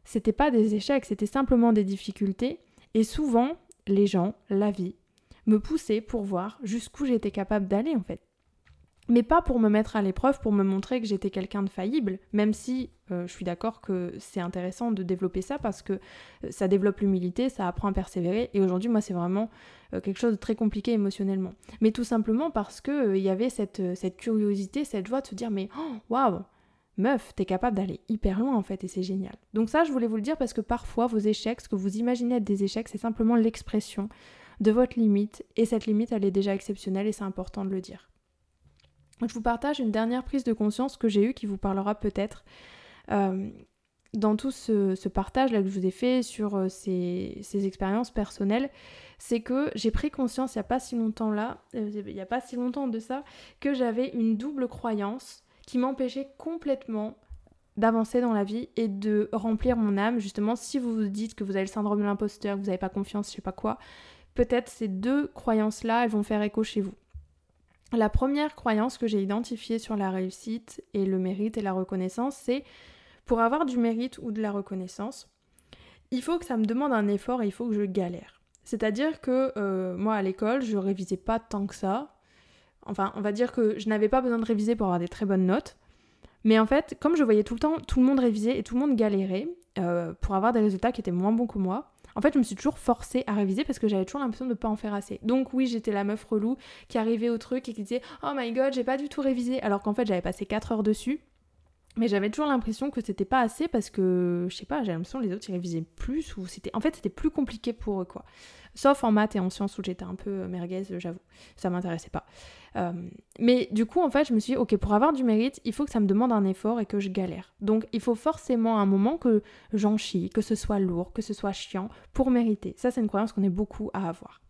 c'était pas des échecs, c'était simplement des difficultés. Et souvent, les gens, la vie, me poussaient pour voir jusqu'où j'étais capable d'aller en fait mais pas pour me mettre à l'épreuve, pour me montrer que j'étais quelqu'un de faillible, même si euh, je suis d'accord que c'est intéressant de développer ça parce que euh, ça développe l'humilité, ça apprend à persévérer, et aujourd'hui moi c'est vraiment euh, quelque chose de très compliqué émotionnellement. Mais tout simplement parce que il y avait cette, curiosité, cette joie de se dire mais oh, waouh Meuf, t'es capable d'aller hyper loin en fait et c'est génial. Donc ça, je voulais vous le dire parce que parfois vos échecs, ce que vous imaginez être des échecs, c'est simplement l'expression de votre limite et cette limite, elle est déjà exceptionnelle et c'est important de le dire je vous partage une dernière prise de conscience que j'ai eue qui vous parlera peut-être. Euh, dans tout ce, partage là que je vous ai fait sur euh, ces, expériences personnelles, c'est que j'ai pris conscience il n'y a pas si longtemps là, euh, il n'y a pas si longtemps de ça, que j'avais une double croyance qui m'empêchait complètement d'avancer dans la vie et de remplir mon âme. Justement, si vous vous dites que vous avez le syndrome de l'imposteur, que vous n'avez pas confiance, je sais pas quoi, peut-être ces deux croyances-là, elles vont faire écho chez vous. La première croyance que j'ai identifiée sur la réussite et le mérite et la reconnaissance, c'est pour avoir du mérite ou de la reconnaissance, il faut que ça me demande un effort et il faut que je galère. C'est-à-dire que euh, moi à l'école, je révisais pas tant que ça. Enfin, on va dire que je n'avais pas besoin de réviser pour avoir des très bonnes notes. Mais en fait, comme je voyais tout le temps tout le monde réviser et tout le monde galérer euh, pour avoir des résultats qui étaient moins bons que moi, en fait, je me suis toujours forcée à réviser parce que j'avais toujours l'impression de ne pas en faire assez. Donc oui, j'étais la meuf relou qui arrivait au truc et qui disait "Oh my god, j'ai pas du tout révisé" alors qu'en fait, j'avais passé 4 heures dessus. Mais j'avais toujours l'impression que c'était pas assez parce que, je sais pas, j'ai l'impression que les autres ils révisaient plus ou c'était. En fait, c'était plus compliqué pour eux quoi. Sauf en maths et en sciences où j'étais un peu euh, merguez, j'avoue. Ça m'intéressait pas. Euh, mais du coup, en fait, je me suis dit, ok, pour avoir du mérite, il faut que ça me demande un effort et que je galère. Donc, il faut forcément un moment que j'en chie, que ce soit lourd, que ce soit chiant, pour mériter. Ça, c'est une croyance qu'on est beaucoup à avoir.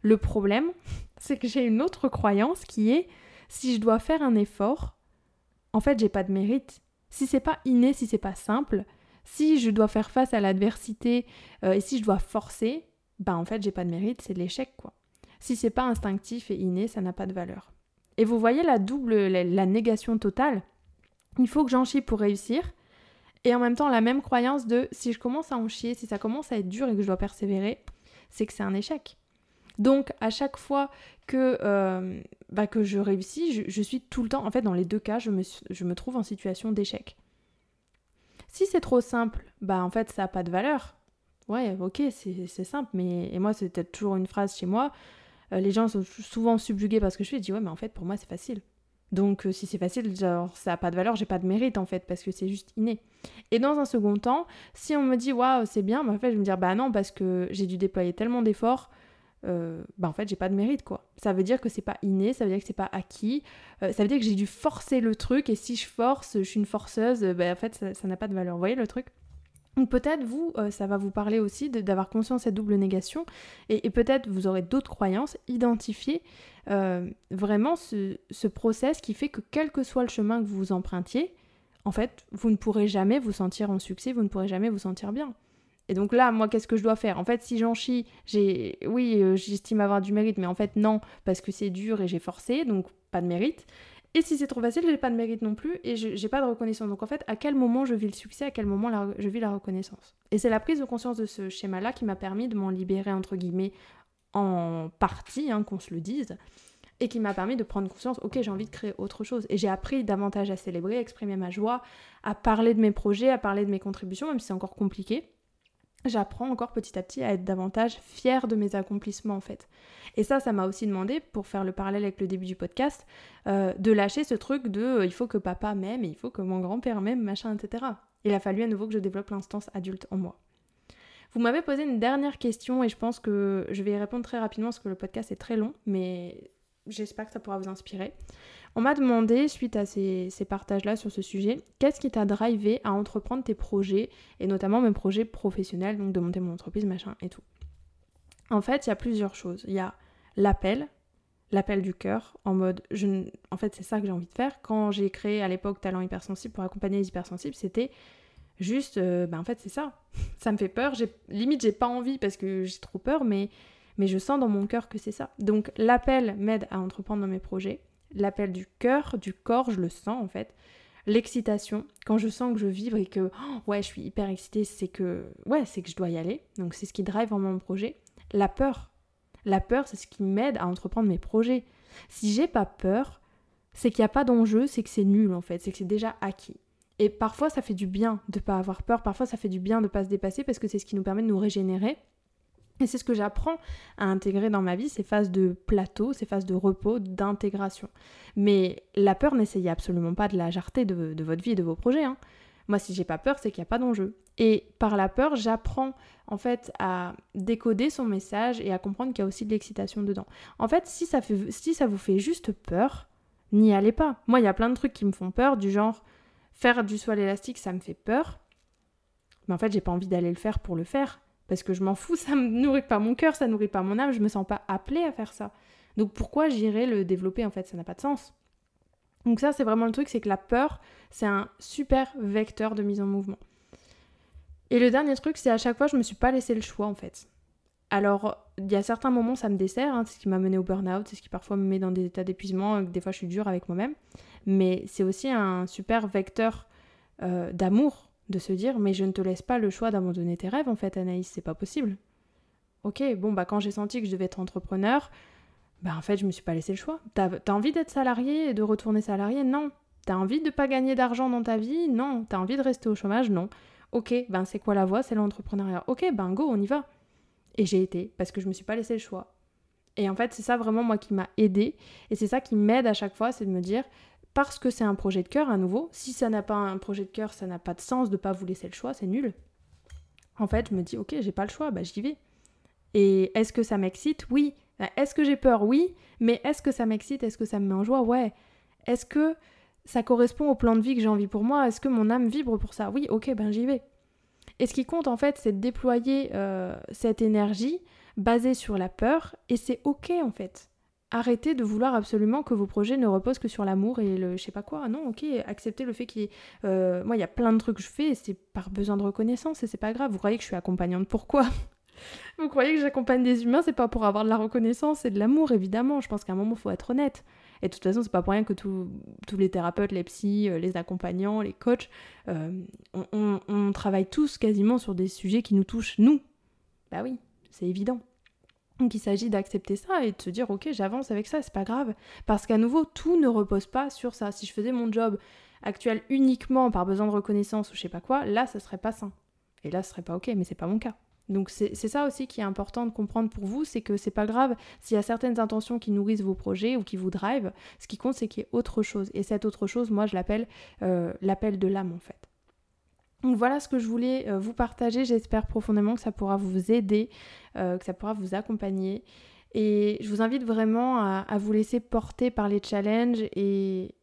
Le problème, c'est que j'ai une autre croyance qui est, si je dois faire un effort, en fait, j'ai pas de mérite si c'est pas inné, si c'est pas simple, si je dois faire face à l'adversité euh, et si je dois forcer, bah en fait j'ai pas de mérite, c'est de l'échec quoi. Si c'est pas instinctif et inné, ça n'a pas de valeur. Et vous voyez la double, la, négation totale. Il faut que j'en chie pour réussir. Et en même temps, la même croyance de si je commence à en chier, si ça commence à être dur et que je dois persévérer, c'est que c'est un échec. Donc à chaque fois que, euh, bah, que je réussis, je, suis tout le temps, en fait dans les deux cas, je me, je me trouve en situation d'échec. Si c'est trop simple, bah en fait ça n'a pas de valeur. Ouais, ok, c'est simple, mais et moi c'était toujours une phrase chez moi. Euh, les gens sont souvent subjugués parce que je fais, je dis ouais, mais en fait pour moi c'est facile. Donc euh, si c'est facile, genre ça n'a pas de valeur, j'ai pas de mérite en fait parce que c'est juste inné. Et dans un second temps, si on me dit waouh c'est bien, bah, en fait je vais me dire bah non parce que j'ai dû déployer tellement d'efforts euh, bah en fait j'ai pas de mérite quoi. Ça veut dire que c'est pas inné, ça veut dire que c'est pas acquis, euh, ça veut dire que j'ai dû forcer le truc et si je force, je suis une forceuse, bah en fait ça n'a pas de valeur. Vous voyez le truc? Donc peut-être vous, euh, ça va vous parler aussi d'avoir conscience de cette double négation et, peut-être vous aurez d'autres croyances, identifier vraiment ce, ce process qui fait que quel que soit le chemin que vous empruntiez, en fait, vous ne pourrez jamais vous sentir en succès, vous ne pourrez jamais vous sentir bien. Et donc là, moi, qu'est-ce que je dois faire? En fait, si j'en chie, j'ai, oui, euh, j'estime avoir du mérite, mais en fait non, parce que c'est dur et j'ai forcé, donc pas de mérite. Et si c'est trop facile, j'ai pas de mérite non plus et j'ai pas de reconnaissance. Donc en fait, à quel moment je vis le succès, à quel moment je vis la reconnaissance? Et c'est la prise de conscience de ce schéma-là qui m'a permis de m'en libérer, entre guillemets, en partie, hein, qu'on se le dise, et qui m'a permis de prendre conscience, ok, j'ai envie de créer autre chose. Et j'ai appris davantage à célébrer, à exprimer ma joie, à parler de mes projets, à parler de mes contributions, même si c'est encore compliqué j'apprends encore petit à petit à être davantage fière de mes accomplissements en fait. Et ça, ça m'a aussi demandé, pour faire le parallèle avec le début du podcast, euh, de lâcher ce truc de euh, il faut que papa m'aime il faut que mon grand-père m'aime, machin, etc. Il a fallu à nouveau que je développe l'instance adulte en moi. Vous m'avez posé une dernière question et je pense que je vais y répondre très rapidement parce que le podcast est très long, mais j'espère que ça pourra vous inspirer. On m'a demandé, suite à ces, partages-là sur ce sujet, qu'est-ce qui t'a drivé à entreprendre tes projets, et notamment mes projets professionnels, donc de monter mon entreprise, machin et tout. En fait, il y a plusieurs choses. Il y a l'appel, l'appel du cœur, en mode, je, en fait, c'est ça que j'ai envie de faire. Quand j'ai créé à l'époque Talent Hypersensible pour accompagner les hypersensibles, c'était juste, euh, ben en fait, c'est ça. ça me fait peur. Limite, j'ai pas envie parce que j'ai trop peur, mais mais je sens dans mon cœur que c'est ça. Donc l'appel m'aide à entreprendre dans mes projets. L'appel du cœur, du corps, je le sens en fait. L'excitation, quand je sens que je vibre et que oh, ouais, je suis hyper excitée, c'est que ouais, c'est que je dois y aller. Donc c'est ce qui drive vraiment mon projet. La peur. La peur, c'est ce qui m'aide à entreprendre mes projets. Si j'ai pas peur, c'est qu'il n'y a pas d'enjeu, c'est que c'est nul en fait, c'est que c'est déjà acquis. Et parfois ça fait du bien de pas avoir peur, parfois ça fait du bien de pas se dépasser parce que c'est ce qui nous permet de nous régénérer et c'est ce que j'apprends à intégrer dans ma vie, ces phases de plateau, ces phases de repos, d'intégration. Mais la peur, n'essayez absolument pas de la jarter de, votre vie et de vos projets. Hein. Moi, si j'ai pas peur, c'est qu'il n'y a pas d'enjeu. Et par la peur, j'apprends en fait à décoder son message et à comprendre qu'il y a aussi de l'excitation dedans. En fait, si ça, vous fait juste peur, n'y allez pas. Moi, il y a plein de trucs qui me font peur, du genre faire du soie élastique, ça me fait peur. Mais en fait, j'ai pas envie d'aller le faire pour le faire parce que je m'en fous, ça ne nourrit pas mon cœur, ça nourrit pas mon âme, je me sens pas appelée à faire ça. Donc pourquoi j'irais le développer en fait? Ça n'a pas de sens. Donc ça c'est vraiment le truc, c'est que la peur, c'est un super vecteur de mise en mouvement. Et le dernier truc, c'est à chaque fois je me suis pas laissé le choix en fait. Alors, il y a certains moments, ça me dessert, hein, c'est ce qui m'a mené au burn-out, c'est ce qui parfois me met dans des états d'épuisement, des fois je suis dure avec moi-même, mais c'est aussi un super vecteur euh, d'amour de se dire mais je ne te laisse pas le choix d'abandonner tes rêves en fait Anaïs, c'est pas possible. Ok, bon bah quand j'ai senti que je devais être entrepreneur, bah en fait je me suis pas laissé le choix. T'as as envie d'être salarié et de retourner salarié? Non. T'as envie de pas gagner d'argent dans ta vie? Non. T'as envie de rester au chômage? Non. Ok, ben c'est quoi la voie? C'est l'entrepreneuriat. Ok, ben go, on y va. Et j'ai été parce que je me suis pas laissé le choix. Et en fait, c'est ça vraiment moi qui m'a aidé et c'est ça qui m'aide à chaque fois, c'est de me dire parce que c'est un projet de cœur à nouveau. Si ça n'a pas un projet de cœur, ça n'a pas de sens de pas vous laisser le choix, c'est nul. En fait, je me dis ok, j'ai pas le choix, bah j'y vais. Et est-ce que ça m'excite? Oui. Bah, est-ce que j'ai peur? Oui. Mais est-ce que ça m'excite? Est-ce que ça me met en joie? Ouais. Est-ce que ça correspond au plan de vie que j'ai envie pour moi? Est-ce que mon âme vibre pour ça? Oui, ok, ben j'y vais. Et ce qui compte en fait, c'est de déployer euh, cette énergie basée sur la peur, et c'est ok en fait arrêtez de vouloir absolument que vos projets ne reposent que sur l'amour et le je sais pas quoi. Non, ok, acceptez le fait qu'il. Euh, y a plein de trucs que je fais et c'est par besoin de reconnaissance et c'est pas grave. Vous croyez que je suis accompagnante pourquoi? Vous croyez que j'accompagne des humains, c'est pas pour avoir de la reconnaissance et de l'amour, évidemment. Je pense qu'à un moment, il faut être honnête. Et de toute façon, c'est pas pour rien que tous les thérapeutes, les psys, euh, les accompagnants, les coachs, euh, on travaille tous quasiment sur des sujets qui nous touchent, nous. Bah oui, c'est évident. Donc il s'agit d'accepter ça et de se dire ok j'avance avec ça, c'est pas grave. Parce qu'à nouveau, tout ne repose pas sur ça. Si je faisais mon job actuel uniquement par besoin de reconnaissance ou je sais pas quoi, là ça serait pas sain. Et là ce serait pas ok, mais c'est pas mon cas. Donc c'est ça aussi qui est important de comprendre pour vous, c'est que c'est pas grave s'il y a certaines intentions qui nourrissent vos projets ou qui vous drive, ce qui compte c'est qu'il y ait autre chose. Et cette autre chose, moi je l'appelle euh, l'appel de l'âme en fait. Donc voilà ce que je voulais euh, vous partager. J'espère profondément que ça pourra vous aider, euh, que ça pourra vous accompagner. Et je vous invite vraiment à, vous laisser porter par les challenges et,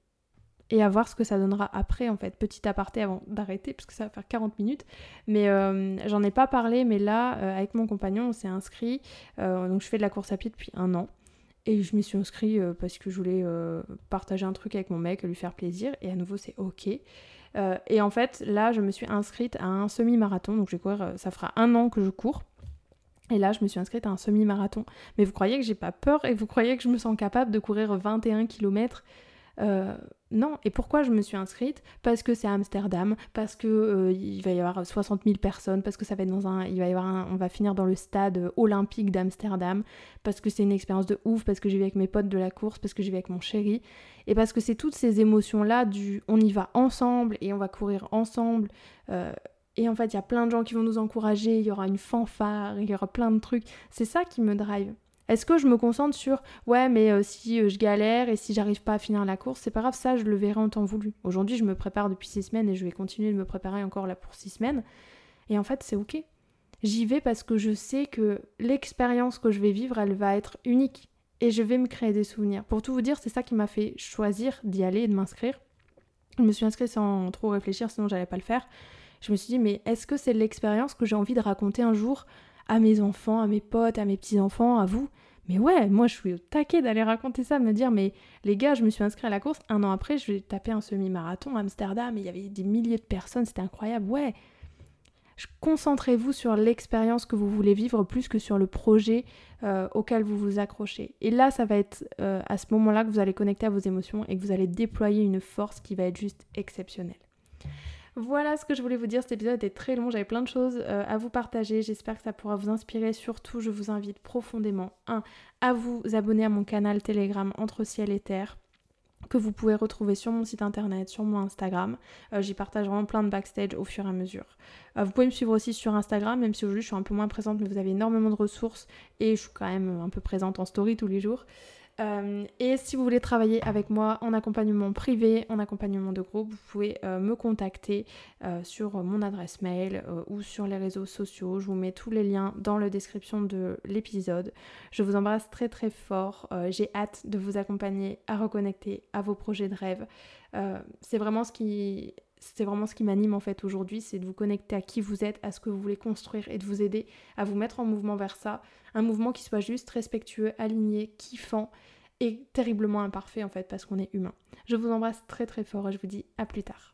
à voir ce que ça donnera après, en fait. Petit aparté avant d'arrêter, parce que ça va faire 40 minutes. Mais euh, j'en ai pas parlé, mais là, avec mon compagnon, on s'est inscrit. donc je fais de la course à pied depuis un an. Et je m'y suis inscrit parce que je voulais partager un truc avec mon mec, lui faire plaisir. Et à nouveau, c'est ok. Euh, et en fait, là, je me suis inscrite à un semi-marathon. Donc, je vais euh, ça fera un an que je cours. Et là, je me suis inscrite à un semi-marathon. Mais vous croyez que j'ai pas peur et vous croyez que je me sens capable de courir 21 km Euh, non, et pourquoi je me suis inscrite? Parce que c'est à Amsterdam, parce que euh, il va y avoir 60 000 personnes, parce que ça va être dans un, il va y avoir on va finir dans le stade olympique d'Amsterdam, parce que c'est une expérience de ouf, parce que j'y vais avec mes potes de la course, parce que j'y vais avec mon chéri, et parce que c'est toutes ces émotions là du, on y va ensemble et on va courir ensemble. Euh, et en fait, il y a plein de gens qui vont nous encourager, il y aura une fanfare, il y aura plein de trucs. C'est ça qui me drive. Est-ce que je me concentre sur ouais mais euh, si euh, je galère et si j'arrive pas à finir la course, c'est pas grave, ça je le verrai en temps voulu. Aujourd'hui je me prépare depuis six semaines et je vais continuer de me préparer encore là pour six semaines. Et en fait c'est ok. J'y vais parce que je sais que l'expérience que je vais vivre elle va être unique et je vais me créer des souvenirs. Pour tout vous dire c'est ça qui m'a fait choisir d'y aller et de m'inscrire. Je me suis inscrite sans trop réfléchir sinon j'allais pas le faire. Je me suis dit mais est-ce que c'est l'expérience que j'ai envie de raconter un jour à mes enfants, à mes potes, à mes petits-enfants, à vous. Mais ouais, moi je suis au taquet d'aller raconter ça, de me dire mais les gars, je me suis inscrit à la course, un an après je vais taper un semi-marathon à Amsterdam, et il y avait des milliers de personnes, c'était incroyable. Ouais, concentrez-vous sur l'expérience que vous voulez vivre plus que sur le projet euh, auquel vous vous accrochez. Et là, ça va être euh, à ce moment-là que vous allez connecter à vos émotions et que vous allez déployer une force qui va être juste exceptionnelle. Voilà ce que je voulais vous dire. Cet épisode était très long, j'avais plein de choses euh, à vous partager. J'espère que ça pourra vous inspirer. Surtout, je vous invite profondément, à vous abonner à mon canal Telegram Entre Ciel et Terre que vous pouvez retrouver sur mon site internet, sur mon Instagram. Euh, j'y partage vraiment plein de backstage au fur et à mesure. Euh, vous pouvez me suivre aussi sur Instagram, même si aujourd'hui je suis un peu moins présente, mais vous avez énormément de ressources et je suis quand même un peu présente en story tous les jours. Euh, et si vous voulez travailler avec moi en accompagnement privé, en accompagnement de groupe, vous pouvez euh, me contacter euh, sur mon adresse mail ou sur les réseaux sociaux. Je vous mets tous les liens dans la description de l'épisode. Je vous embrasse très très fort. J'ai hâte de vous accompagner à reconnecter à vos projets de rêve. c'est vraiment ce qui c'est vraiment ce qui m'anime en fait aujourd'hui, c'est de vous connecter à qui vous êtes, à ce que vous voulez construire et de vous aider à vous mettre en mouvement vers ça. Un mouvement qui soit juste respectueux, aligné, kiffant et terriblement imparfait en fait parce qu'on est humain. Je vous embrasse très très fort et je vous dis à plus tard.